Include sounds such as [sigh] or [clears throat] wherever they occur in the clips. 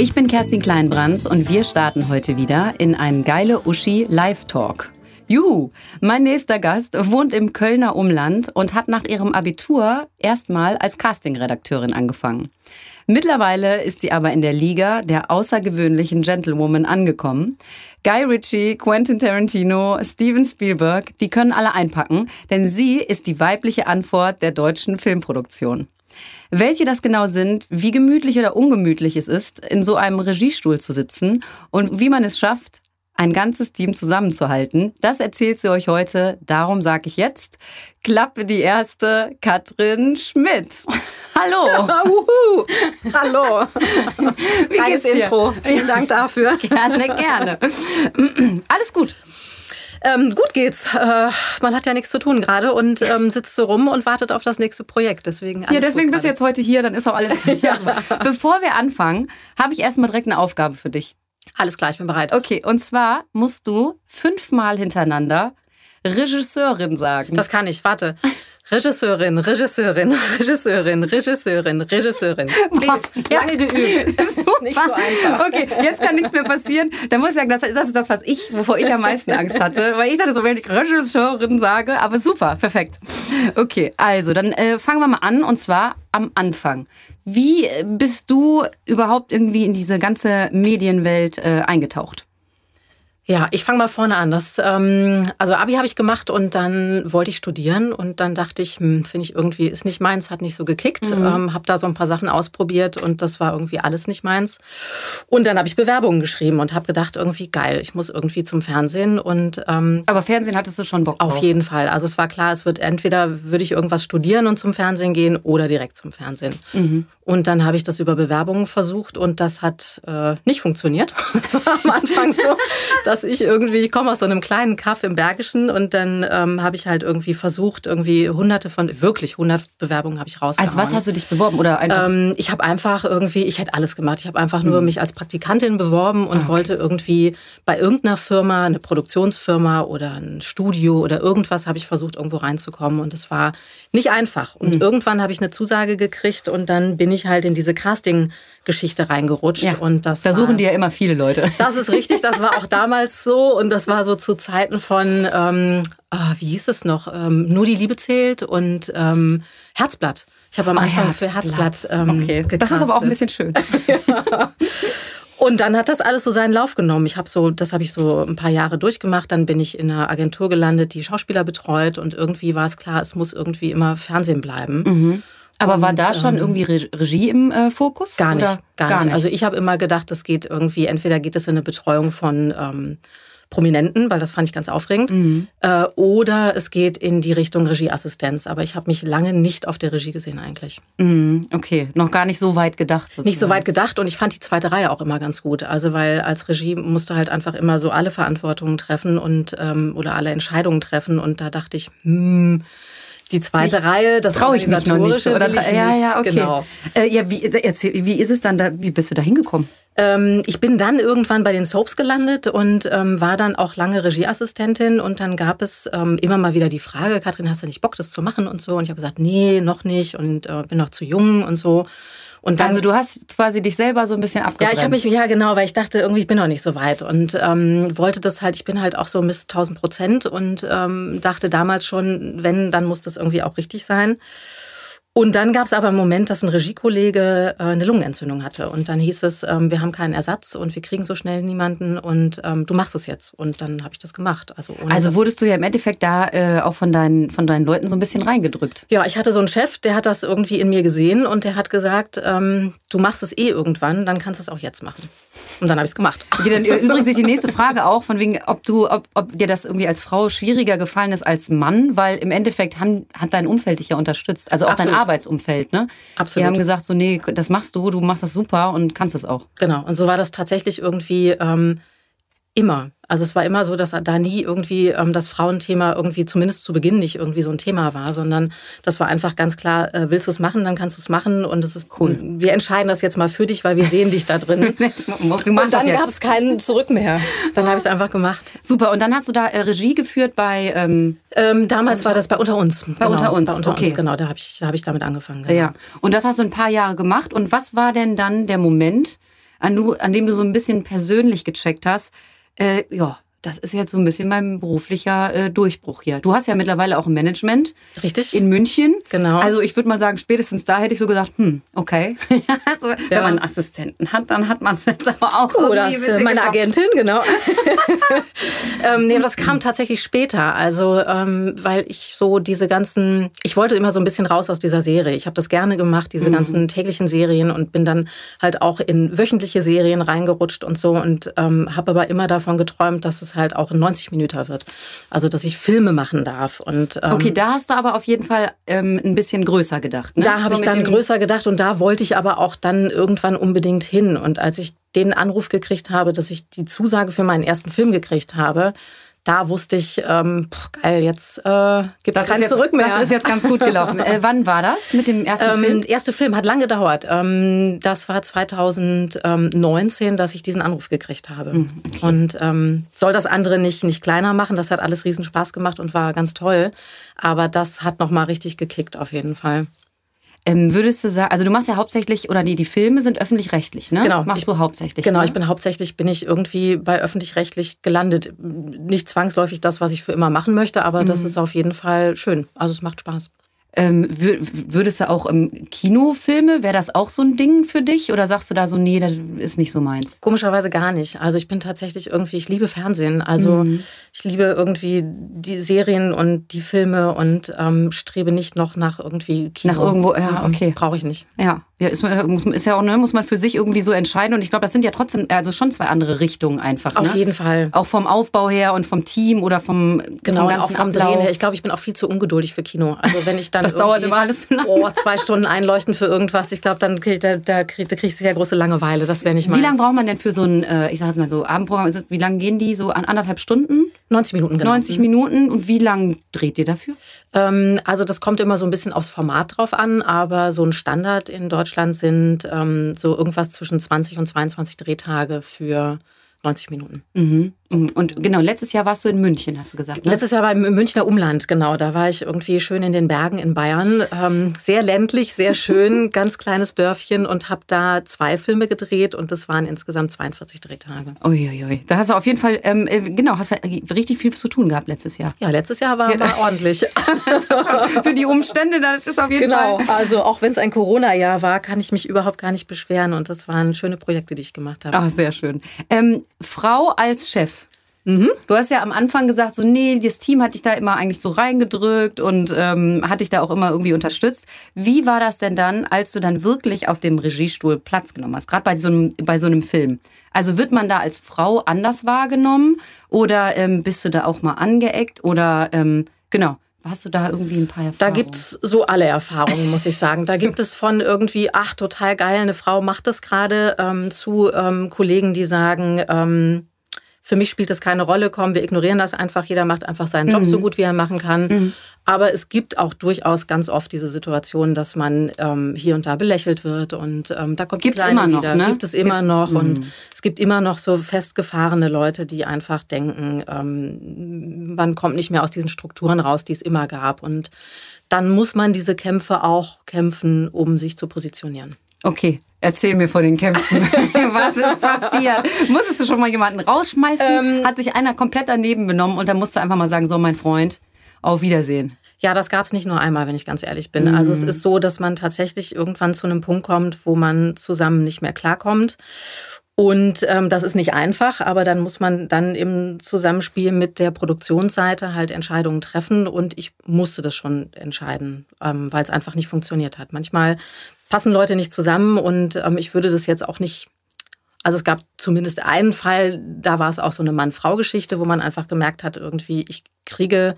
Ich bin Kerstin Kleinbrands und wir starten heute wieder in einen geile Uschi Live Talk. Juhu! Mein nächster Gast wohnt im Kölner Umland und hat nach ihrem Abitur erstmal als Castingredakteurin angefangen. Mittlerweile ist sie aber in der Liga der außergewöhnlichen Gentlewoman angekommen. Guy Ritchie, Quentin Tarantino, Steven Spielberg, die können alle einpacken, denn sie ist die weibliche Antwort der deutschen Filmproduktion. Welche das genau sind, wie gemütlich oder ungemütlich es ist, in so einem Regiestuhl zu sitzen und wie man es schafft, ein ganzes Team zusammenzuhalten, das erzählt sie euch heute. Darum sage ich jetzt, Klappe die erste, Katrin Schmidt. [laughs] Hallo. [laughs] Hallo. Wie Geiles geht's dir? Intro. Vielen Dank dafür. Gerne, gerne. [clears throat] Alles gut. Ähm, gut geht's. Äh, man hat ja nichts zu tun gerade und ähm, sitzt so rum und wartet auf das nächste Projekt. Deswegen ja, deswegen bist du jetzt heute hier, dann ist auch alles. [laughs] ja. Bevor wir anfangen, habe ich erstmal direkt eine Aufgabe für dich. Alles klar, ich bin bereit. Okay, und zwar musst du fünfmal hintereinander Regisseurin sagen. Das kann ich, warte. Regisseurin, Regisseurin, Regisseurin, Regisseurin, Regisseurin. [laughs] Lange geübt. Das ist nicht so einfach. Okay, jetzt kann nichts mehr passieren. Dann muss ich sagen, das, das ist das, was ich, wovor ich am meisten Angst hatte. Weil ich dachte so, wenn ich Regisseurin sage, aber super, perfekt. Okay, also dann äh, fangen wir mal an und zwar am Anfang. Wie bist du überhaupt irgendwie in diese ganze Medienwelt äh, eingetaucht? Ja, ich fange mal vorne an. Das, ähm, also Abi habe ich gemacht und dann wollte ich studieren und dann dachte ich, hm, finde ich irgendwie, ist nicht meins, hat nicht so gekickt. Mhm. Ähm, habe da so ein paar Sachen ausprobiert und das war irgendwie alles nicht meins. Und dann habe ich Bewerbungen geschrieben und habe gedacht, irgendwie geil, ich muss irgendwie zum Fernsehen und ähm, Aber Fernsehen hattest du schon Bock drauf? Auf jeden Fall. Also es war klar, es wird entweder würde ich irgendwas studieren und zum Fernsehen gehen oder direkt zum Fernsehen. Mhm. Und dann habe ich das über Bewerbungen versucht und das hat äh, nicht funktioniert. [laughs] Das war am Anfang so, dass ich irgendwie, ich komme aus so einem kleinen Kaff im Bergischen und dann ähm, habe ich halt irgendwie versucht, irgendwie hunderte von, wirklich hundert Bewerbungen habe ich rausgehauen. Als was hast du dich beworben? Oder einfach? Ähm, ich habe einfach irgendwie, ich hätte alles gemacht. Ich habe einfach nur mhm. mich als Praktikantin beworben und okay. wollte irgendwie bei irgendeiner Firma, eine Produktionsfirma oder ein Studio oder irgendwas, habe ich versucht, irgendwo reinzukommen und es war nicht einfach. Und mhm. irgendwann habe ich eine Zusage gekriegt und dann bin ich ich halt in diese Casting-Geschichte reingerutscht. Ja, und das da suchen die ja immer viele Leute. Das ist richtig, das war auch [laughs] damals so und das war so zu Zeiten von, ähm, ah, wie hieß es noch, ähm, Nur die Liebe zählt und ähm, Herzblatt. Ich habe am ah, Anfang für Herzblatt ähm, okay. Gecastet. Das ist aber auch ein bisschen schön. ja. [laughs] Und dann hat das alles so seinen Lauf genommen. Ich habe so, das habe ich so ein paar Jahre durchgemacht. Dann bin ich in einer Agentur gelandet, die Schauspieler betreut und irgendwie war es klar, es muss irgendwie immer Fernsehen bleiben. Mhm. Aber und, war da schon ähm, irgendwie Regie im äh, Fokus? Gar nicht, gar, gar nicht. nicht. Also ich habe immer gedacht, das geht irgendwie, entweder geht es in eine Betreuung von ähm, Prominenten, weil das fand ich ganz aufregend, mhm. äh, oder es geht in die Richtung Regieassistenz. Aber ich habe mich lange nicht auf der Regie gesehen eigentlich. Mhm, okay, noch gar nicht so weit gedacht. Sozusagen. Nicht so weit gedacht und ich fand die zweite Reihe auch immer ganz gut. Also weil als Regie musst du halt einfach immer so alle Verantwortungen treffen und ähm, oder alle Entscheidungen treffen und da dachte ich, hm, die zweite nicht, Reihe, das traue ich mich noch nicht. Oder, ja, ja, okay. Genau. Äh, ja, wie, erzähl, wie ist es dann da, wie bist du da hingekommen? Ähm, ich bin dann irgendwann bei den Soaps gelandet und ähm, war dann auch lange Regieassistentin und dann gab es ähm, immer mal wieder die Frage, Katrin, hast du nicht Bock, das zu machen und so? Und ich habe gesagt, nee, noch nicht und äh, bin noch zu jung und so. Und dann, also du hast quasi dich selber so ein bisschen abgebremst. Ja, ich habe mich, ja genau, weil ich dachte, irgendwie ich bin noch nicht so weit und ähm, wollte das halt, ich bin halt auch so Miss 1000 Prozent und ähm, dachte damals schon, wenn, dann muss das irgendwie auch richtig sein. Und dann gab es aber einen Moment, dass ein Regiekollege äh, eine Lungenentzündung hatte. Und dann hieß es, ähm, wir haben keinen Ersatz und wir kriegen so schnell niemanden und ähm, du machst es jetzt. Und dann habe ich das gemacht. Also, also wurdest du ja im Endeffekt da äh, auch von deinen, von deinen Leuten so ein bisschen reingedrückt. Ja, ich hatte so einen Chef, der hat das irgendwie in mir gesehen und der hat gesagt, ähm, du machst es eh irgendwann, dann kannst du es auch jetzt machen. Und dann habe ich es gemacht. [laughs] Okay, dann [laughs] übrigens die nächste Frage auch, von wegen, ob du, ob, ob dir das irgendwie als Frau schwieriger gefallen ist als Mann, weil im Endeffekt haben, hat dein Umfeld dich ja unterstützt. Also auch Absolut. dein Arbeitsumfeld, ne? Absolut. Die haben gesagt, so, nee, das machst du, du machst das super und kannst es auch. Genau. Und so war das tatsächlich irgendwie ähm, immer. Also es war immer so, dass da nie irgendwie ähm, das Frauenthema irgendwie zumindest zu Beginn nicht irgendwie so ein Thema war, sondern das war einfach ganz klar, äh, willst du es machen, dann kannst du es machen und es ist cool. Wir entscheiden das jetzt mal für dich, weil wir sehen dich da drin. [laughs] und dann gab es keinen Zurück mehr. Dann habe ich es einfach gemacht. Super. Und dann hast du da äh, Regie geführt bei ähm, ähm, damals war das bei unter uns. Bei genau, unter uns. Bei unter okay. uns, genau. Da habe ich, hab ich damit angefangen. Genau. Ja. Und das hast du ein paar Jahre gemacht. Und was war denn dann der Moment, an, du, an dem du so ein bisschen persönlich gecheckt hast, äh, ja, das ist jetzt so ein bisschen mein beruflicher äh, Durchbruch hier. Du hast ja mittlerweile auch ein Management. Richtig. In München. Genau. Also ich würde mal sagen, spätestens da hätte ich so gesagt, hm, okay. also, [laughs] ja. Wenn man einen Assistenten hat, dann hat man es jetzt aber auch. Oh, das ist meine geschafft. Agentin, genau. [laughs] ähm, nee, das kam tatsächlich später. Also, ähm, weil ich so diese ganzen, ich wollte immer so ein bisschen raus aus dieser Serie. Ich habe das gerne gemacht, diese mhm. ganzen täglichen Serien und bin dann halt auch in wöchentliche Serien reingerutscht und so und ähm, habe aber immer davon geträumt, dass es es halt auch ein 90 Minuten wird. Also, dass ich Filme machen darf. Und, ähm, okay, da hast du aber auf jeden Fall ähm, ein bisschen größer gedacht. Ne? Da habe so ich dann größer gedacht und da wollte ich aber auch dann irgendwann unbedingt hin. Und als ich den Anruf gekriegt habe, dass ich die Zusage für meinen ersten Film gekriegt habe, da wusste ich, ähm, geil, jetzt äh, gibt es kein Zurück mehr. Das ist jetzt ganz gut gelaufen. [laughs] äh, wann war das mit dem ersten ähm, Film? Der erste Film hat lange gedauert. Ähm, das war 2019, dass ich diesen Anruf gekriegt habe. Hm, okay. Und ähm, soll das andere nicht, nicht kleiner machen. Das hat alles riesen Spaß gemacht und war ganz toll. Aber das hat nochmal richtig gekickt auf jeden Fall. Ähm, würdest du sagen, also du machst ja hauptsächlich, oder nee, die Filme sind öffentlich-rechtlich, ne? Genau. Machst ich, du hauptsächlich. Genau, ne? ich bin hauptsächlich, bin ich irgendwie bei öffentlich-rechtlich gelandet. Nicht zwangsläufig das, was ich für immer machen möchte, aber mhm. das ist auf jeden Fall schön. Also es macht Spaß. Ähm, würdest du auch im Kinofilme, wäre das auch so ein Ding für dich? Oder sagst du da so, nee, das ist nicht so meins? Komischerweise gar nicht. Also ich bin tatsächlich irgendwie, ich liebe Fernsehen. Also mhm. ich liebe irgendwie die Serien und die Filme und ähm, strebe nicht noch nach irgendwie Kino. Nach irgendwo, ja, okay. Brauche ich nicht. Ja. Ja, ist, muss, ist ja auch, ne, muss man für sich irgendwie so entscheiden. Und ich glaube, das sind ja trotzdem, also schon zwei andere Richtungen einfach. Auf ne? jeden Fall. Auch vom Aufbau her und vom Team oder vom, genau, vom ganzen auch vom Ablauf. Drehen her. Ich glaube, ich bin auch viel zu ungeduldig für Kino. Also wenn ich dann das dauert immer alles zu lange. Oh, zwei Stunden einleuchten für irgendwas. Ich glaube, dann krieg, da, da, krieg, da kriegst du ja große Langeweile. Das wäre nicht mal. Wie lange braucht man denn für so ein, äh, ich sag jetzt mal so, Abendprogramm? Also, wie lange gehen die? So an anderthalb Stunden? 90 Minuten, genau. 90 Minuten. Und wie lange dreht ihr dafür? Ähm, also das kommt immer so ein bisschen aufs Format drauf an, aber so ein Standard in Deutschland sind ähm, so irgendwas zwischen 20 und 22 Drehtage für 90 Minuten. Mhm. Und genau, letztes Jahr warst du in München, hast du gesagt. Ne? Letztes Jahr war im Münchner Umland, genau. Da war ich irgendwie schön in den Bergen in Bayern. Ähm, sehr ländlich, sehr [laughs] schön, ganz kleines Dörfchen und habe da zwei Filme gedreht und das waren insgesamt 42 Drehtage. Uiuiui. Da hast du auf jeden Fall, ähm, äh, genau, hast du richtig viel zu tun gehabt letztes Jahr. Ja, letztes Jahr war, war ordentlich. [laughs] Für die Umstände, das ist auf jeden genau. Fall. Genau, also auch wenn es ein Corona-Jahr war, kann ich mich überhaupt gar nicht beschweren und das waren schöne Projekte, die ich gemacht habe. Ach, sehr schön. Ähm, Frau als Chef. Mhm. Du hast ja am Anfang gesagt, so nee, das Team hat dich da immer eigentlich so reingedrückt und ähm, hat dich da auch immer irgendwie unterstützt. Wie war das denn dann, als du dann wirklich auf dem Regiestuhl Platz genommen hast, gerade bei so einem bei so einem Film? Also wird man da als Frau anders wahrgenommen oder ähm, bist du da auch mal angeeckt oder ähm, genau? Hast du da irgendwie ein paar Erfahrungen? Da gibt es so alle Erfahrungen, muss ich sagen. Da gibt es von irgendwie, ach, total geil, eine Frau macht das gerade, ähm, zu ähm, Kollegen, die sagen, ähm, für mich spielt das keine Rolle, komm, wir ignorieren das einfach, jeder macht einfach seinen Job mhm. so gut, wie er machen kann. Mhm. Aber es gibt auch durchaus ganz oft diese Situation, dass man ähm, hier und da belächelt wird und ähm, da kommt Gibt's immer noch, wieder. Ne? Gibt es immer Gibt's, noch und mhm. es gibt immer noch so festgefahrene Leute, die einfach denken, ähm, man kommt nicht mehr aus diesen Strukturen raus, die es immer gab und dann muss man diese Kämpfe auch kämpfen, um sich zu positionieren. Okay, Erzähl mir von den Kämpfen. [laughs] Was ist passiert? Musstest du schon mal jemanden rausschmeißen? Ähm, Hat sich einer komplett daneben benommen und dann musst du einfach mal sagen, so mein Freund, auf Wiedersehen. Ja, das gab es nicht nur einmal, wenn ich ganz ehrlich bin. Mhm. Also es ist so, dass man tatsächlich irgendwann zu einem Punkt kommt, wo man zusammen nicht mehr klarkommt. Und ähm, das ist nicht einfach, aber dann muss man dann im Zusammenspiel mit der Produktionsseite halt Entscheidungen treffen. Und ich musste das schon entscheiden, ähm, weil es einfach nicht funktioniert hat. Manchmal passen Leute nicht zusammen und ähm, ich würde das jetzt auch nicht. Also es gab zumindest einen Fall, da war es auch so eine Mann-Frau-Geschichte, wo man einfach gemerkt hat, irgendwie, ich kriege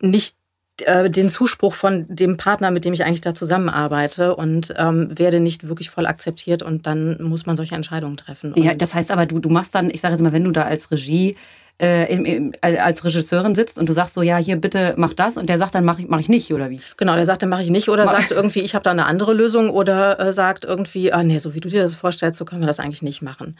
nicht äh, den Zuspruch von dem Partner, mit dem ich eigentlich da zusammenarbeite und ähm, werde nicht wirklich voll akzeptiert und dann muss man solche Entscheidungen treffen. Ja, das heißt aber, du, du machst dann, ich sage jetzt mal, wenn du da als Regie äh, im, im, als Regisseurin sitzt und du sagst so, ja, hier bitte mach das und der sagt dann, mach ich, mach ich nicht oder wie? Genau, der sagt dann, mache ich nicht oder sagt irgendwie, ich habe da eine andere Lösung oder äh, sagt irgendwie, ah nee, so wie du dir das vorstellst, so können wir das eigentlich nicht machen.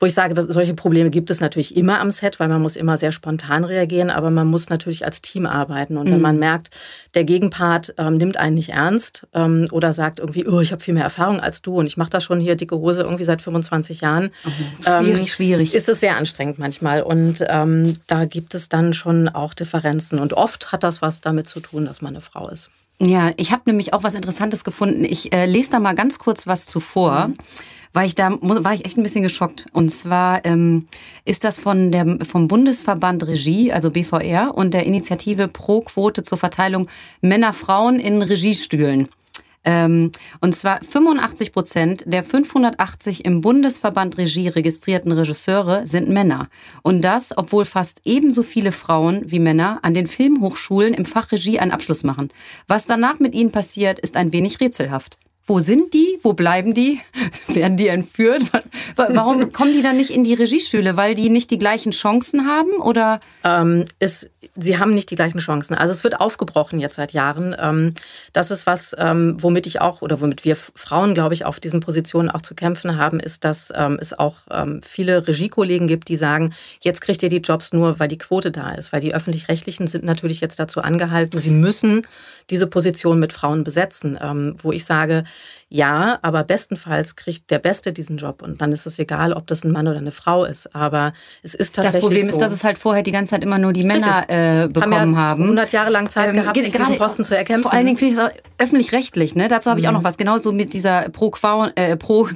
Wo ich sage, dass solche Probleme gibt es natürlich immer am Set, weil man muss immer sehr spontan reagieren, aber man muss natürlich als Team arbeiten und mhm. wenn man merkt, der Gegenpart ähm, nimmt einen nicht ernst ähm, oder sagt irgendwie, oh, ich habe viel mehr Erfahrung als du und ich mache das schon hier dicke Hose irgendwie seit 25 Jahren. Mhm. Schwierig, ähm, schwierig. Ist es sehr anstrengend manchmal und ähm, da gibt es dann schon auch Differenzen und oft hat das was damit zu tun, dass man eine Frau ist. Ja, ich habe nämlich auch was Interessantes gefunden. Ich äh, lese da mal ganz kurz was zuvor. Mhm war ich da war ich echt ein bisschen geschockt. Und zwar ähm, ist das von der, vom Bundesverband Regie, also BVR, und der Initiative Pro Quote zur Verteilung Männer-Frauen in Regiestühlen. Ähm, und zwar 85 Prozent der 580 im Bundesverband Regie registrierten Regisseure sind Männer. Und das, obwohl fast ebenso viele Frauen wie Männer an den Filmhochschulen im Fach Regie einen Abschluss machen. Was danach mit ihnen passiert, ist ein wenig rätselhaft. Wo sind die? Wo bleiben die? [laughs] Werden die entführt? Warum [laughs] kommen die dann nicht in die Regieschule? Weil die nicht die gleichen Chancen haben? Oder? Ähm, es, sie haben nicht die gleichen Chancen. Also es wird aufgebrochen jetzt seit Jahren. Ähm, das ist was, ähm, womit ich auch oder womit wir Frauen, glaube ich, auf diesen Positionen auch zu kämpfen haben, ist, dass ähm, es auch ähm, viele Regiekollegen gibt, die sagen, jetzt kriegt ihr die Jobs nur, weil die Quote da ist. Weil die öffentlich-rechtlichen sind natürlich jetzt dazu angehalten, sie müssen diese Position mit Frauen besetzen. Ähm, wo ich sage, ja, aber bestenfalls kriegt der Beste diesen Job und dann ist es egal, ob das ein Mann oder eine Frau ist. Aber es ist tatsächlich Das Problem so, ist, dass es halt vorher die ganze Zeit immer nur die Männer äh, bekommen haben. Ja 100 Jahre lang Zeit ähm, gehabt, sich diesen Posten zu erkämpfen. Vor allen Dingen finde ich es auch öffentlich-rechtlich. Ne? Dazu habe ich mhm. auch noch was. Genauso mit dieser Pro-Quote. Äh, Pro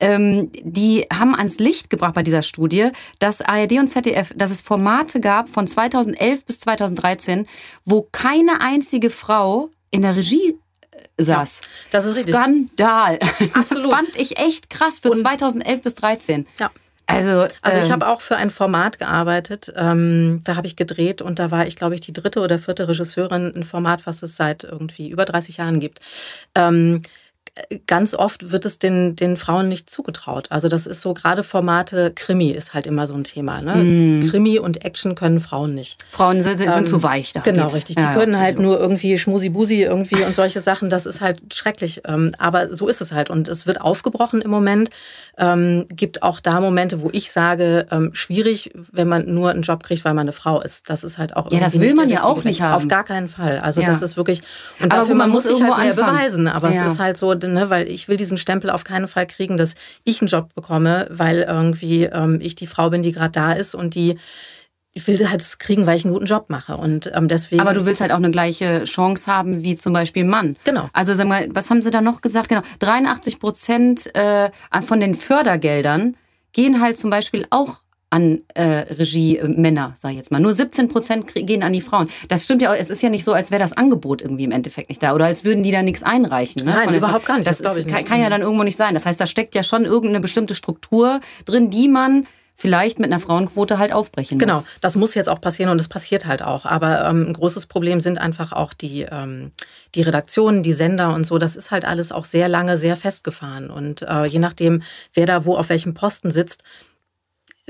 ähm, die haben ans Licht gebracht bei dieser Studie, dass ARD und ZDF, dass es Formate gab von 2011 bis 2013, wo keine einzige Frau in der Regie saß. Ja, das ist richtig. Skandal. [laughs] Absolut. Das fand ich echt krass für Und 2011 bis 2013. Ja. Also, also ich ähm, habe auch für ein Format gearbeitet. Ähm, da habe ich gedreht und da war ich, glaube ich, die dritte oder vierte Regisseurin. Ein Format, was es seit irgendwie über 30 Jahren gibt. Ähm, ganz oft wird es den, den Frauen nicht zugetraut. Also das ist so, gerade Formate, Krimi ist halt immer so ein Thema. Ne? Mm. Krimi und Action können Frauen nicht. Frauen sind, sind ähm, zu weich da. Genau, geht's. richtig. Die ja, können okay. halt nur irgendwie Schmusi-Busi irgendwie und solche Sachen. Das ist halt schrecklich. Ähm, aber so ist es halt. Und es wird aufgebrochen im Moment. Ähm, gibt auch da Momente, wo ich sage, ähm, schwierig, wenn man nur einen Job kriegt, weil man eine Frau ist. Das ist halt auch Ja, das will man ja auch nicht haben. Auf gar keinen Fall. Also ja. das ist wirklich. Und aber dafür, man, man muss sich halt mehr anfangen. beweisen. Aber ja. es ist halt so, ne, weil ich will diesen Stempel auf keinen Fall kriegen, dass ich einen Job bekomme, weil irgendwie ähm, ich die Frau bin, die gerade da ist und die ich will halt kriegen, weil ich einen guten Job mache. Und ähm, deswegen. Aber du willst halt auch eine gleiche Chance haben wie zum Beispiel Mann. Genau. Also sag mal, was haben sie da noch gesagt? Genau, 83 Prozent äh, von den Fördergeldern gehen halt zum Beispiel auch an äh, Regie-Männer, sag ich jetzt mal. Nur 17 Prozent gehen an die Frauen. Das stimmt ja auch. Es ist ja nicht so, als wäre das Angebot irgendwie im Endeffekt nicht da. Oder als würden die da nichts einreichen. Ne? Nein, überhaupt gar nicht. Das, das ist, kann, kann ja dann irgendwo nicht sein. Das heißt, da steckt ja schon irgendeine bestimmte Struktur drin, die man vielleicht mit einer Frauenquote halt aufbrechen muss. Genau, das muss jetzt auch passieren und es passiert halt auch. Aber ähm, ein großes Problem sind einfach auch die, ähm, die Redaktionen, die Sender und so. Das ist halt alles auch sehr lange sehr festgefahren. Und äh, je nachdem, wer da wo auf welchem Posten sitzt,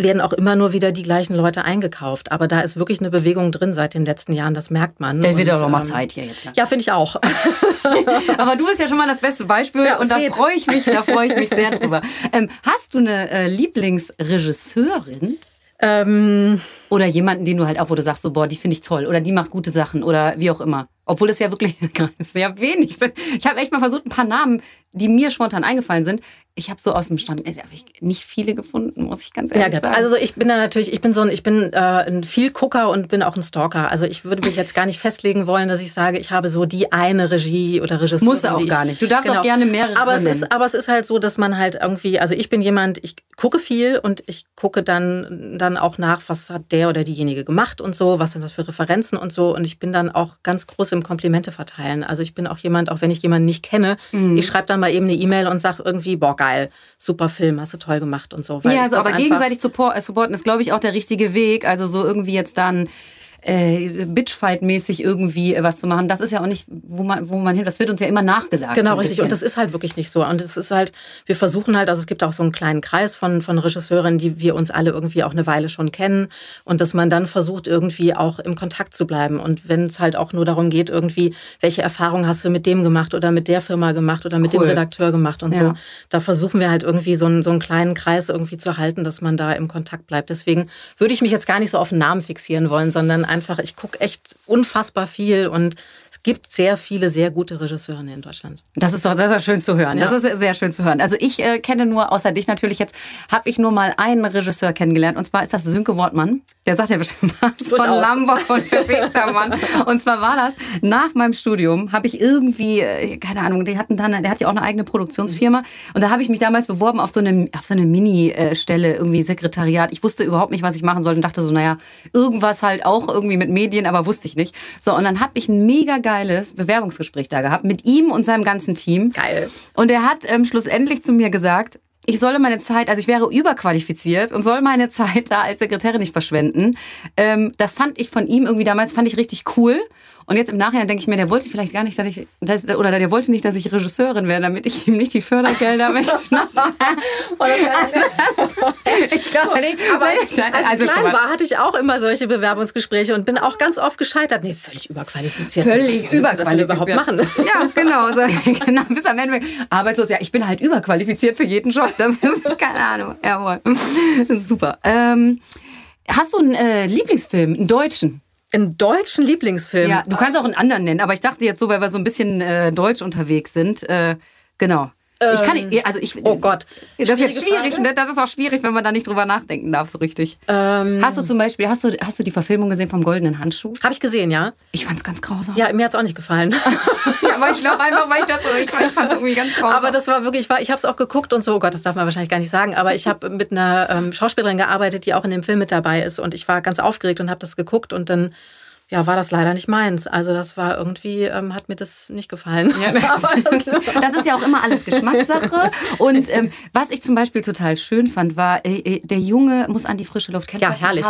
werden auch immer nur wieder die gleichen Leute eingekauft. Aber da ist wirklich eine Bewegung drin seit den letzten Jahren, das merkt man. Der wird doch mal ähm, Zeit hier jetzt. Ja, finde ich auch. [laughs] [laughs] Aber du bist ja schon mal das beste Beispiel ja, und da freue ich mich, da freue ich mich sehr [laughs] drüber. Ähm, hast du eine äh, Lieblingsregisseurin? Ähm, oder jemanden, den du halt auch, wo du sagst, so, boah, die finde ich toll oder die macht gute Sachen oder wie auch immer. Obwohl es ja wirklich sehr wenig sind. Ich habe echt mal versucht, ein paar Namen, die mir spontan eingefallen sind. Ich habe so aus dem Stand, da habe ich nicht viele gefunden, muss ich ganz ehrlich ja, sagen. Also ich bin da natürlich, ich bin so ein, ich bin äh, ein Vielgucker und bin auch ein Stalker. Also ich würde mich jetzt gar nicht festlegen wollen, dass ich sage, ich habe so die eine Regie oder Regisseurin. Muss auch gar nicht. Du darfst genau. auch gerne mehrere aber es ist, Aber es ist halt so, dass man halt irgendwie, also ich bin jemand, ich gucke viel und ich gucke dann, dann auch nach, was hat der oder diejenige gemacht und so, was sind das für Referenzen und so. Und ich bin dann auch ganz groß im Komplimente verteilen. Also ich bin auch jemand, auch wenn ich jemanden nicht kenne, mhm. ich schreibe dann mal eben eine E-Mail und sage irgendwie, boah, geil, super Film, hast du toll gemacht und so. ja, also, aber gegenseitig supporten ist, glaube ich, auch der richtige Weg. Also so irgendwie jetzt dann äh, Bitchfight-mäßig irgendwie was zu machen. Das ist ja auch nicht, wo man, wo man hin, das wird uns ja immer nachgesagt. Genau, so richtig. bisschen. Und das ist halt wirklich nicht so. Und es ist halt, wir versuchen halt, also es gibt auch so einen kleinen Kreis von, von Regisseurinnen, die wir uns alle irgendwie auch eine Weile schon kennen. Und dass man dann versucht, irgendwie auch im Kontakt zu bleiben. Und wenn es halt auch nur darum geht, irgendwie, welche Erfahrungen hast du mit dem gemacht oder mit der Firma gemacht oder mit Cool. dem Redakteur gemacht und Ja. so. Da versuchen wir halt irgendwie so einen, so einen kleinen Kreis irgendwie zu halten, dass man da im Kontakt bleibt. Deswegen würde ich mich jetzt gar nicht so auf einen Namen fixieren wollen, sondern einfach, ich gucke echt unfassbar viel und es gibt sehr viele sehr gute Regisseure in Deutschland. Das ist doch das ist schön zu hören. Ja. Das ist sehr schön zu hören. Also ich äh, kenne nur, außer dich natürlich jetzt, habe ich nur mal einen Regisseur kennengelernt. Und zwar ist das Sönke Wortmann. Der sagt ja bestimmt was von Durchaus. Lambo und Verfegter Mann. Und zwar war das, nach meinem Studium habe ich irgendwie, äh, keine Ahnung, die hatten dann, der hat ja auch eine eigene Produktionsfirma. Und da habe ich mich damals beworben auf so eine, auf so eine Mini-Stelle, irgendwie Sekretariat. Ich wusste überhaupt nicht, was ich machen sollte und dachte so, naja, irgendwas halt auch irgendwie mit Medien, aber wusste ich nicht. So, und dann habe ich ein mega geiles Bewerbungsgespräch da gehabt mit ihm und seinem ganzen Team. Geil. Und er hat ähm, schlussendlich zu mir gesagt, ich solle meine Zeit, also ich wäre überqualifiziert und soll meine Zeit da als Sekretärin nicht verschwenden. Ähm, das fand ich von ihm irgendwie damals, fand ich richtig cool. Und jetzt im Nachhinein denke ich mir, der wollte vielleicht gar nicht, dass ich, dass, oder der wollte nicht, dass ich Regisseurin werde, damit ich ihm nicht die Fördergelder [laughs] wegschnappe. ich glaube nicht. [laughs] Aber als, als also, klein war, hatte ich auch immer solche Bewerbungsgespräche und bin auch ganz oft gescheitert. Nee, völlig überqualifiziert. Völlig Was du das denn überhaupt überqualifiziert. machen? Ja, genau. So, [laughs] genau. Bis am Ende arbeitslos. Ja, ich bin halt überqualifiziert für jeden Job. Das ist keine Ahnung. Jawohl. Super. Ähm, hast du einen äh, Lieblingsfilm, einen deutschen? Einen deutschen Lieblingsfilm. Ja, du kannst auch einen anderen nennen, aber ich dachte jetzt so, weil wir so ein bisschen äh, deutsch unterwegs sind. Äh, genau. Ich kann nicht, also ich. Oh Gott. Das ist jetzt schwierig, ne? Das ist auch schwierig, wenn man da nicht drüber nachdenken darf, so richtig. Ähm, Hast du zum Beispiel, hast du, hast du die Verfilmung gesehen vom Goldenen Handschuh? Habe ich gesehen, ja. Ich fand's ganz grausam. Ja, mir hat's auch nicht gefallen. [laughs] Ja, aber ich glaube einfach, weil ich das so, ich, ich fand's irgendwie ganz grausam. Aber das war wirklich, ich habe es auch geguckt und so, oh Gott, das darf man wahrscheinlich gar nicht sagen, aber ich habe mit einer ähm, Schauspielerin gearbeitet, die auch in dem Film mit dabei ist und ich war ganz aufgeregt und habe das geguckt und dann ja, war das leider nicht meins. Also das war irgendwie, ähm, hat mir das nicht gefallen. [laughs] [laughs] Das ist ja auch immer alles Geschmackssache. Und ähm, was ich zum Beispiel total schön fand, war, äh, äh, der Junge muss an die frische Luft. Kennst Ja, das? herrlich.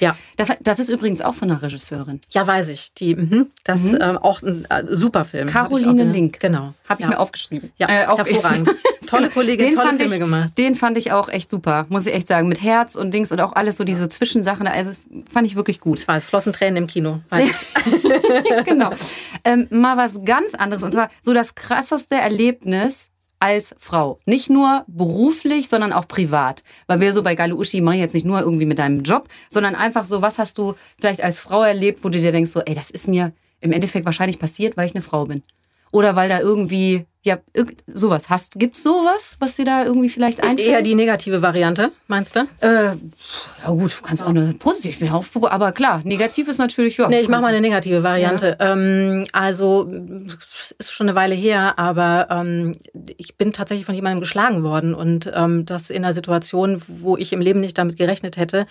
Ja. Das, das ist übrigens auch von einer Regisseurin. ja, weiß ich. Die, mhm, das ähm, auch ein äh, super Film. Caroline Link. Genau. Habe ich ja. mir aufgeschrieben. Ja, Äh, auch- hervorragend. [laughs] Tolle Kollegin, Den tolle fand Filme ich, gemacht. Den fand ich auch echt super, muss ich echt sagen. Mit Herz und Dings und auch alles so diese Zwischensachen. Also fand ich wirklich gut. Ich weiß, flossen Tränen im Kino. Weiß ich. [laughs] genau. Ähm, mal was ganz anderes. Und zwar so das krasseste Erlebnis als Frau. Nicht nur beruflich, sondern auch privat. Weil wir so bei Geile Uschi machen jetzt nicht nur irgendwie mit deinem Job, sondern einfach so, was hast du vielleicht als Frau erlebt, wo du dir denkst, so, ey, das ist mir im Endeffekt wahrscheinlich passiert, weil ich eine Frau bin. Oder weil da irgendwie, ja, irgend, sowas. Hast, gibt's sowas, was dir da irgendwie vielleicht einfällt? Eher die negative Variante, meinst du? Äh, ja gut, du kannst auch eine positive, ich bin auf, aber klar, negativ ist natürlich, ja. Nee, ich mache mal eine negative Variante. Ähm, also, es ist schon eine Weile her, aber ähm, ich bin tatsächlich von jemandem geschlagen worden und ähm, das in einer Situation, wo ich im Leben nicht damit gerechnet hätte.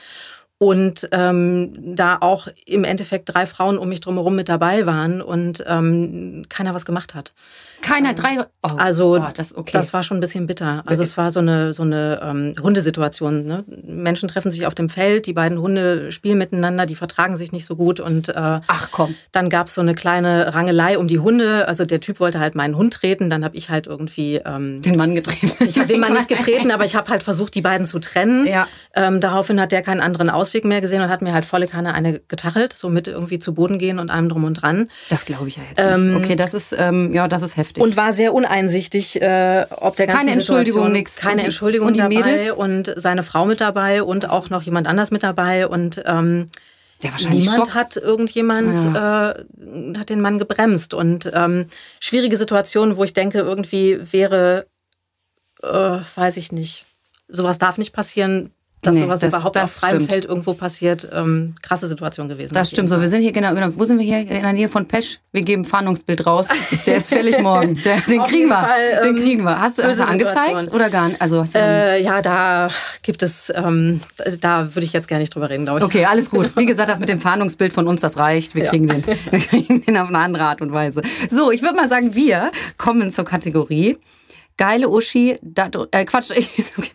Und ähm, da auch im Endeffekt drei Frauen um mich drumherum mit dabei waren und ähm, keiner was gemacht hat. Keiner, drei, oh, Also oh, das, okay. das war schon ein bisschen bitter. Also es war so eine, so eine ähm, Hundesituation. Ne? Menschen treffen sich auf dem Feld, die beiden Hunde spielen miteinander, die vertragen sich nicht so gut und äh, Ach komm. dann gab es so eine kleine Rangelei um die Hunde. Also der Typ wollte halt meinen Hund treten, dann habe ich halt irgendwie... Ähm, Den Mann getreten. ich habe den Mann nicht getreten, aber ich habe halt versucht, die beiden zu trennen. Ja. Ähm, daraufhin hat der keinen anderen Ausweg mehr gesehen und hat mir halt volle Kanne eine getachelt, so mit irgendwie zu Boden gehen und allem drum und dran. Das glaube ich ja jetzt nicht. Okay, das ist, ähm, ja, das ist heftig. Und war sehr uneinsichtig, äh, ob der ganzen Keine Entschuldigung, nix. Keine Und die- Entschuldigung und die dabei Mädels? und seine Frau mit dabei und auch noch jemand anders mit dabei und ähm, der wahrscheinlich niemand Schock. hat irgendjemand äh, hat den Mann gebremst und ähm, schwierige Situation, wo ich denke, irgendwie wäre, äh, weiß ich nicht, sowas darf nicht passieren. Dass Nee, sowas das- überhaupt das auf freiem stimmt. Feld irgendwo passiert, ähm, krasse Situation gewesen. Das stimmt so. Wir sind hier genau, genau. Wo sind wir hier? In der Nähe von Pesch. Wir geben Fahndungsbild raus. Der ist fällig [laughs] morgen. Der, den Auf kriegen wir. Fall, den ähm, kriegen wir. Hast du du angezeigt oder gar nicht? Also Äh, ja, da gibt es, ähm, da würde ich jetzt gar nicht drüber reden, glaube ich. Okay, alles gut. [laughs] Wie gesagt, das mit dem Fahndungsbild von uns, das reicht. Wir kriegen den. [laughs] Wir kriegen den auf eine andere Art und Weise. So, ich würde mal sagen, wir kommen zur Kategorie Geile Uschi. Da, äh, Quatsch. Okay.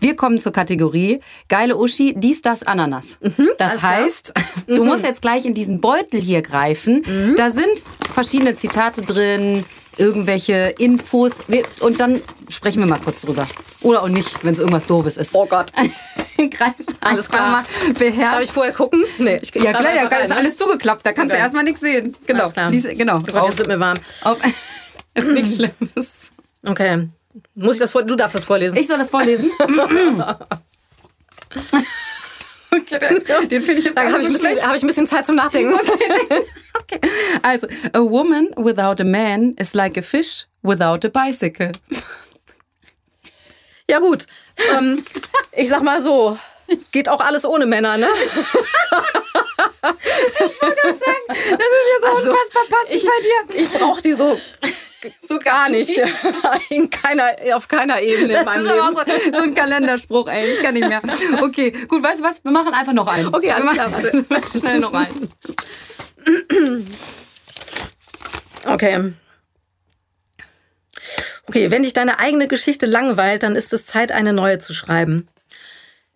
Wir kommen zur Kategorie geile Uschi, dies, das, Ananas. Mhm, das heißt, du musst jetzt gleich in diesen Beutel hier greifen. Mhm. Da sind verschiedene Zitate drin, irgendwelche Infos. Und dann sprechen wir mal kurz drüber. Oder auch nicht, wenn es irgendwas Doofes ist. Oh Gott. [laughs] Greif Alles klar. mal beherzt. Darf ich vorher gucken? Nee, ich ja, klar, ja, klar, ist rein. alles zugeklappt. Da kannst du Okay. erstmal nichts sehen. Genau. Alles klar. Lies, genau. Oh Gott, jetzt wird mir warm. auf, [laughs] ist nichts [clears throat] Schlimmes. Okay. Muss ich das vor? Du darfst das vorlesen. Ich soll das vorlesen? okay, den, den finde ich jetzt Habe ich, bisschen- hab ich ein bisschen Zeit zum Nachdenken. [laughs] Also, a woman without a man is like a fish without a bicycle. Ja gut. Ähm, ich sag mal so, geht auch alles ohne Männer, ne? [laughs] Das ist ja so Also, unfassbar passend ich- bei dir. Ich brauche die so, so gar nicht. [laughs] In keiner, auf keiner Ebene in Das meinem ist aber Leben. so, so ein Kalenderspruch, ey. Ich kann nicht mehr. Okay, gut, weißt du was? Wir machen einfach noch einen. Okay, alles [laughs] Wir klar, machen warte. schnell noch einen. Okay. Okay, wenn dich deine eigene Geschichte langweilt, dann ist es Zeit, eine neue zu schreiben.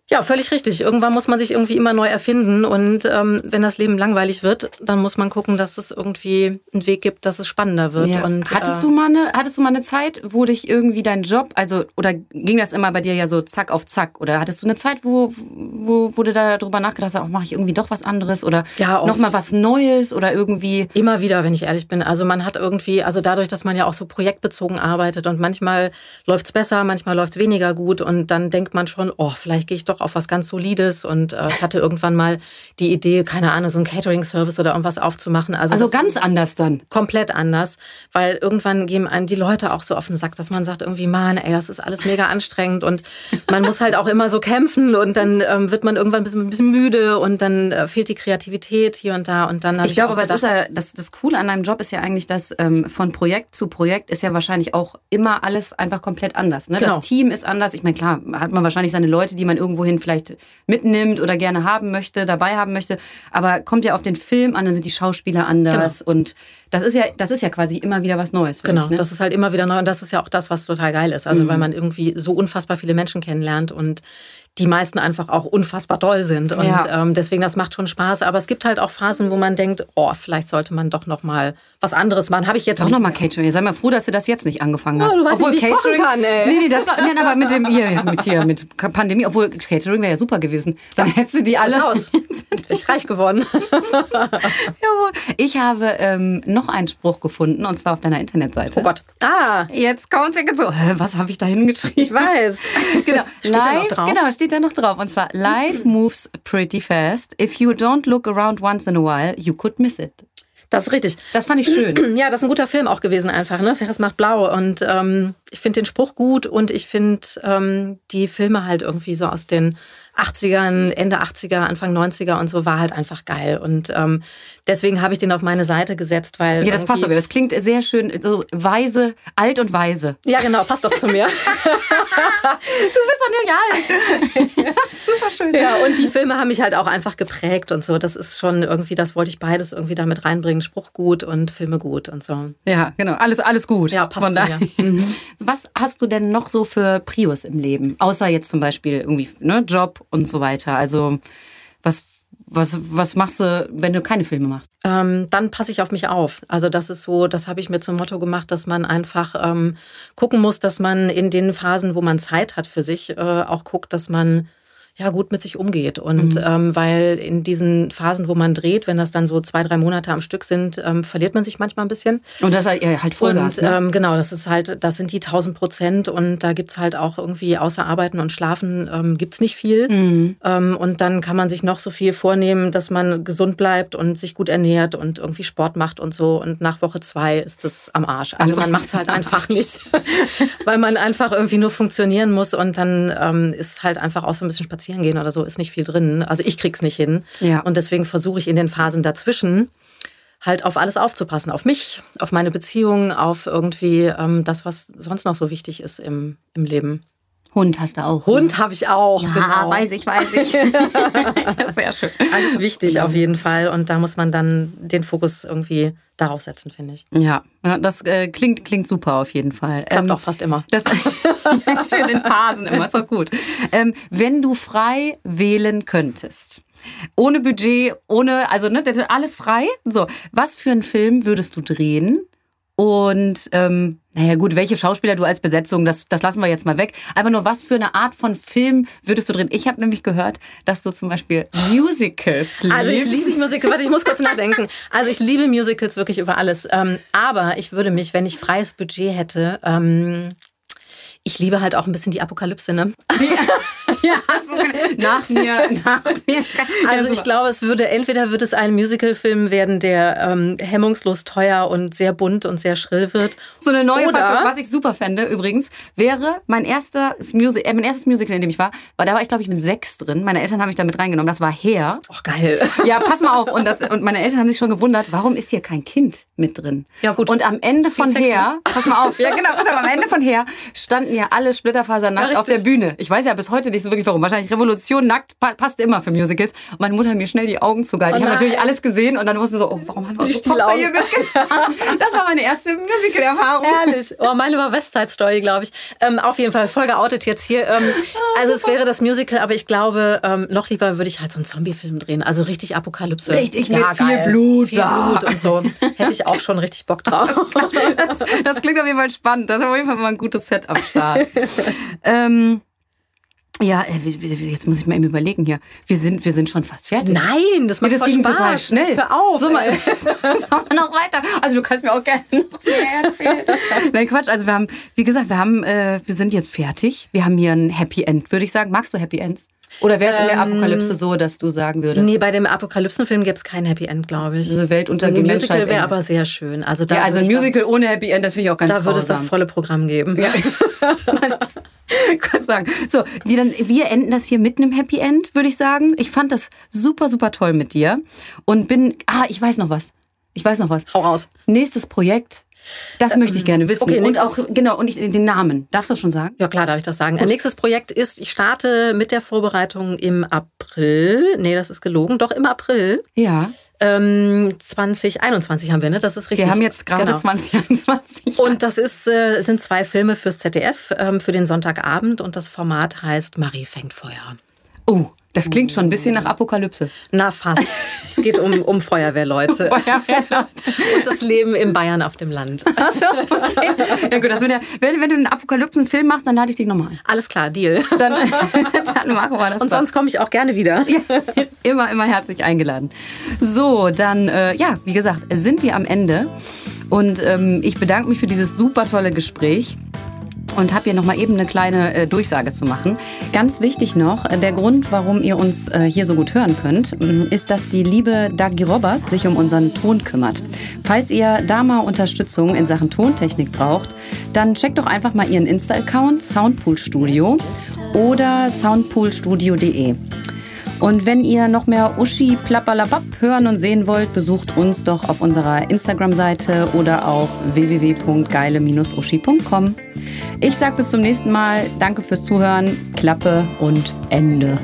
Ja, völlig richtig. Irgendwann muss man sich irgendwie immer neu erfinden. Und ähm, wenn das Leben langweilig wird, dann muss man gucken, dass es irgendwie einen Weg gibt, dass es spannender wird. Ja. Und, hattest, äh, du mal eine, hattest du mal eine Zeit, wo dich irgendwie dein Job, also, oder ging das immer bei dir ja so zack auf zack? Oder hattest du eine Zeit, wo, wo, wo du da drüber nachgedacht hast, auch mache ich irgendwie doch was anderes oder Ja, nochmal was Neues oder irgendwie. Immer wieder, wenn ich ehrlich bin. Also man hat irgendwie, also dadurch, dass man ja auch so projektbezogen arbeitet und manchmal läuft's besser, manchmal läuft's weniger gut und dann denkt man schon, oh, vielleicht gehe ich doch auf was ganz Solides und äh, ich hatte irgendwann mal die Idee, keine Ahnung, so ein Catering-Service oder irgendwas aufzumachen. Also, Also das- ganz anders dann. komplett anders, weil irgendwann gehen einem die Leute auch so auf den Sack, dass man sagt irgendwie, Mann, ey, das ist alles mega anstrengend und man muss halt auch immer so kämpfen und dann ähm, wird man irgendwann ein bisschen, ein bisschen müde und dann äh, fehlt die Kreativität hier und da und dann habe Ich ich, glaube, aber es ist gedacht, ja, das, das Coole an deinem Job ist ja eigentlich, dass ähm, von Projekt zu Projekt ist ja wahrscheinlich auch immer alles einfach komplett anders. Ne? Genau. Das Team ist anders. Ich meine, klar, hat man wahrscheinlich seine Leute, die man irgendwohin vielleicht mitnimmt oder gerne haben möchte, dabei haben möchte. Aber kommt ja auf den Film an, dann sind die Schauspieler anders. Und das ist ja, das ist ja quasi immer wieder was Neues. Genau, dich, ne? das ist halt immer wieder neu und das ist ja auch das, was total geil ist. Also weil man irgendwie so unfassbar viele Menschen kennenlernt und die meisten einfach auch unfassbar toll sind. Und Ja. ähm, deswegen, das macht schon Spaß. Aber es gibt halt auch Phasen, wo man denkt, oh, vielleicht sollte man doch noch mal was anderes machen. Habe ich jetzt Doch nicht nochmal Catering. Sei mal froh, dass du das jetzt nicht angefangen hast. du weißt nicht, kochen kann, ey. Nee, nee, das noch, nee, aber mit dem hier, [laughs] mit hier, mit Pandemie, obwohl Catering wäre ja super gewesen. Dann hättest du die alle. aus. [laughs] Ich reich geworden. [laughs] Jawohl. Ich habe ähm, noch einen Spruch gefunden und zwar auf deiner Internetseite. Oh Gott. Ah, Jetzt kommt es so. Was habe ich da hingeschrieben? ich weiß. Genau. Steht da noch drauf? Genau, steht da noch drauf. Und zwar, life [laughs] moves pretty fast. If you don't look around once in a while, you could miss it. Das ist richtig. Das fand ich schön. [clears throat] Ja, das ist ein guter Film auch gewesen einfach, ne? Ferris macht blau. Und ähm, ich finde den Spruch gut und ich finde ähm, die Filme halt irgendwie so aus den 80ern, Ende 80er, Anfang 90er und so war halt einfach geil. Und ähm, deswegen habe ich den auf meine Seite gesetzt, weil. Ja, das passt aber. Das klingt sehr schön, so weise, alt und weise. Ja, genau, passt doch zu mir. [laughs] [laughs] Du bist doch genial. [laughs] Super schön. ja, und die Filme haben mich halt auch einfach geprägt und so. Das ist schon irgendwie, das wollte ich beides irgendwie damit reinbringen. Spruch gut und Filme gut und so. Ja, genau. Alles, alles gut. Ja, passt Von zu daher. Was hast du denn noch so für Prios im Leben? Außer jetzt zum Beispiel irgendwie ne, Job und so weiter. Also was, was, was machst du, wenn du keine Filme machst? ähm, dann passe ich auf mich auf. Also das ist so, das habe ich mir zum Motto gemacht, dass man einfach ähm, gucken muss, dass man in den Phasen, wo man Zeit hat für sich, äh, auch guckt, dass man ja gut mit sich umgeht. Und ähm, weil in diesen Phasen, wo man dreht, wenn das dann so zwei, drei Monate am Stück sind, ähm, verliert man sich manchmal ein bisschen. Und das halt, ja, halt Vollgas. Und ne? ähm, genau, das ist halt, das sind die 1000 Prozent und da gibt's halt auch irgendwie außer Arbeiten und Schlafen ähm, gibt's nicht viel. Mhm. Ähm, und dann kann man sich noch so viel vornehmen, dass man gesund bleibt und sich gut ernährt und irgendwie Sport macht und so. Und nach Woche zwei ist das am Arsch. Also Also man ist macht's es halt einfach nicht, [laughs] weil man einfach irgendwie nur funktionieren muss und dann ähm, ist halt einfach auch so ein bisschen spazieren gehen oder so, ist nicht viel drin. Also ich krieg's nicht hin. Ja. Und deswegen versuche ich in den Phasen dazwischen halt auf alles aufzupassen. Auf mich, auf meine Beziehungen, auf irgendwie ähm, das, was sonst noch so wichtig ist im, im Leben. Hund hast du auch. Hund habe ich auch. Ja, genau. weiß ich, weiß ich. [laughs] [laughs] Sehr schön. Alles wichtig genau. auf jeden Fall. Und da muss man dann den Fokus irgendwie darauf setzen, finde ich. Ja, das äh, klingt, klingt super auf jeden Fall. Klappt ähm, auch fast immer. Das, [laughs] schön in Phasen immer, ist doch gut. Ähm, wenn du frei wählen könntest, ohne Budget, ohne, also ne, alles frei. So, was für einen Film würdest du drehen? Und ähm, naja gut, welche Schauspieler du als Besetzung, das, das lassen wir jetzt mal weg. Einfach nur, was für eine Art von Film würdest du drehen? Ich habe nämlich gehört, dass du zum Beispiel Musicals liebst. Also ich liebe Musicals. Warte, ich muss kurz nachdenken. Also ich liebe Musicals wirklich über alles. Ähm, aber ich würde mich, wenn ich freies Budget hätte, ähm, ich liebe halt auch ein bisschen die Apokalypse, ne? Die, die nach mir, [laughs] nach mir. Also ich glaube, es würde entweder wird es ein Musicalfilm werden, der ähm, hemmungslos teuer und sehr bunt und sehr schrill wird. So eine neue Oder, Fassung, was ich super fände übrigens, wäre mein erster Music, äh, mein erstes Musical, in dem ich war, war da war ich glaube ich mit sechs drin. Meine Eltern haben mich da mit reingenommen. Das war Hair. Oh geil. [laughs] Ja, pass mal auf. Und, das, und meine Eltern haben sich schon gewundert, warum ist hier kein Kind mit drin? Ja gut. Und am Ende von Sex, Hair, pass mal auf. [laughs] ja genau. Pass auf, am Ende von Hair standen ja alle Splitterfasernackt ja, auf der Bühne. Ich weiß ja bis heute nicht so wirklich warum. Wahrscheinlich Revolution nackt passt immer für Musicals. Und meine Mutter hat mir schnell die Augen zugehalten. Oh ich habe natürlich alles gesehen und dann wusste so, oh, warum haben wir die Tochter hier mitgenommen? Das war meine erste Musical-Erfahrung. Ehrlich. Oh, meine war West Side Story, glaube ich. Ähm, auf jeden Fall voll geoutet jetzt hier. Ähm, oh, also es wäre das Musical, aber ich glaube, ähm, noch lieber würde ich halt so einen Zombie-Film drehen. Also richtig Apokalypse. Richtig, ja, mit viel Blut. Viel Blut und so. Hätte ich auch schon richtig Bock drauf. Das, [laughs] das, das klingt auf jeden Fall spannend. Das ist auf jeden Fall mal ein gutes Set am Start. [laughs] ähm, ja, äh, jetzt muss ich mal eben überlegen hier. Wir sind, wir sind schon fast fertig. Nein, das macht nee, das ging Spaß. total schnell. Jetzt hör auf. So, mal, sagen wir noch weiter. Also du kannst mir auch gerne noch [laughs] mehr erzählen. Nein, Quatsch. Also wir haben, wie gesagt, wir haben, äh, wir sind jetzt fertig. Wir haben hier ein Happy End, würde ich sagen. Magst du Happy Ends? Oder wäre es in der ähm, Apokalypse so, dass du sagen würdest? Nee, bei dem Apokalypsenfilm gäbe es kein Happy End, glaube ich. Also Weltuntergang. Ein Musical wäre aber sehr schön. Also, da ja, also ein Musical ohne Happy End, das finde ich auch ganz Da würde es das volle Programm geben. Ja. [laughs] [laughs] Gott sagen. So, wir, dann, wir enden das hier mit einem Happy End, würde ich sagen. Ich fand das super, super toll mit dir. Und bin. Ah, ich weiß noch was. Ich weiß noch was. Hau raus. Nächstes Projekt. Das ähm, möchte ich gerne wissen. Okay, und auch, genau, und ich, den Namen. Darfst du das schon sagen? Ja, klar, darf ich das sagen. Gut. Nächstes Projekt ist, ich starte mit der Vorbereitung im April. Nee, das ist gelogen. Doch im April. Ja. Ähm, 2021 haben wir, ne? Das ist richtig. Wir haben jetzt gerade genau. 2021. Und das ist, äh, sind zwei Filme fürs ZDF ähm, für den Sonntagabend und das Format heißt Marie fängt Feuer. Oh, das klingt schon ein bisschen nach Apokalypse. Na, fast. es geht um, um Feuerwehrleute. [laughs] Feuerwehrleute. Und das Leben in Bayern auf dem Land. [laughs] Achso, okay. Ja gut, das mit der, wenn, wenn du einen Apokalypsen-Film machst, dann lade ich dich nochmal ein. Alles klar, Deal. Dann, [laughs] dann machen wir das. Und sonst komme ich auch gerne wieder. Ja, immer, immer herzlich eingeladen. So, dann, äh, ja, wie gesagt, sind wir am Ende. Und ähm, ich bedanke mich für dieses super tolle Gespräch und habe hier nochmal eben eine kleine äh, Durchsage zu machen. Ganz wichtig noch, äh, der Grund, warum ihr uns äh, hier so gut hören könnt, mm, ist, dass die liebe Dagi Robbers sich um unseren Ton kümmert. Falls ihr da mal Unterstützung in Sachen Tontechnik braucht, dann checkt doch einfach mal ihren Insta-Account Soundpool Studio oder soundpoolstudio.de. Und wenn ihr noch mehr Uschi Plappalapap hören und sehen wollt, besucht uns doch auf unserer Instagram-Seite oder auf www.geile-uschi.com. Ich sag bis zum nächsten Mal. Danke fürs Zuhören. Klappe und Ende.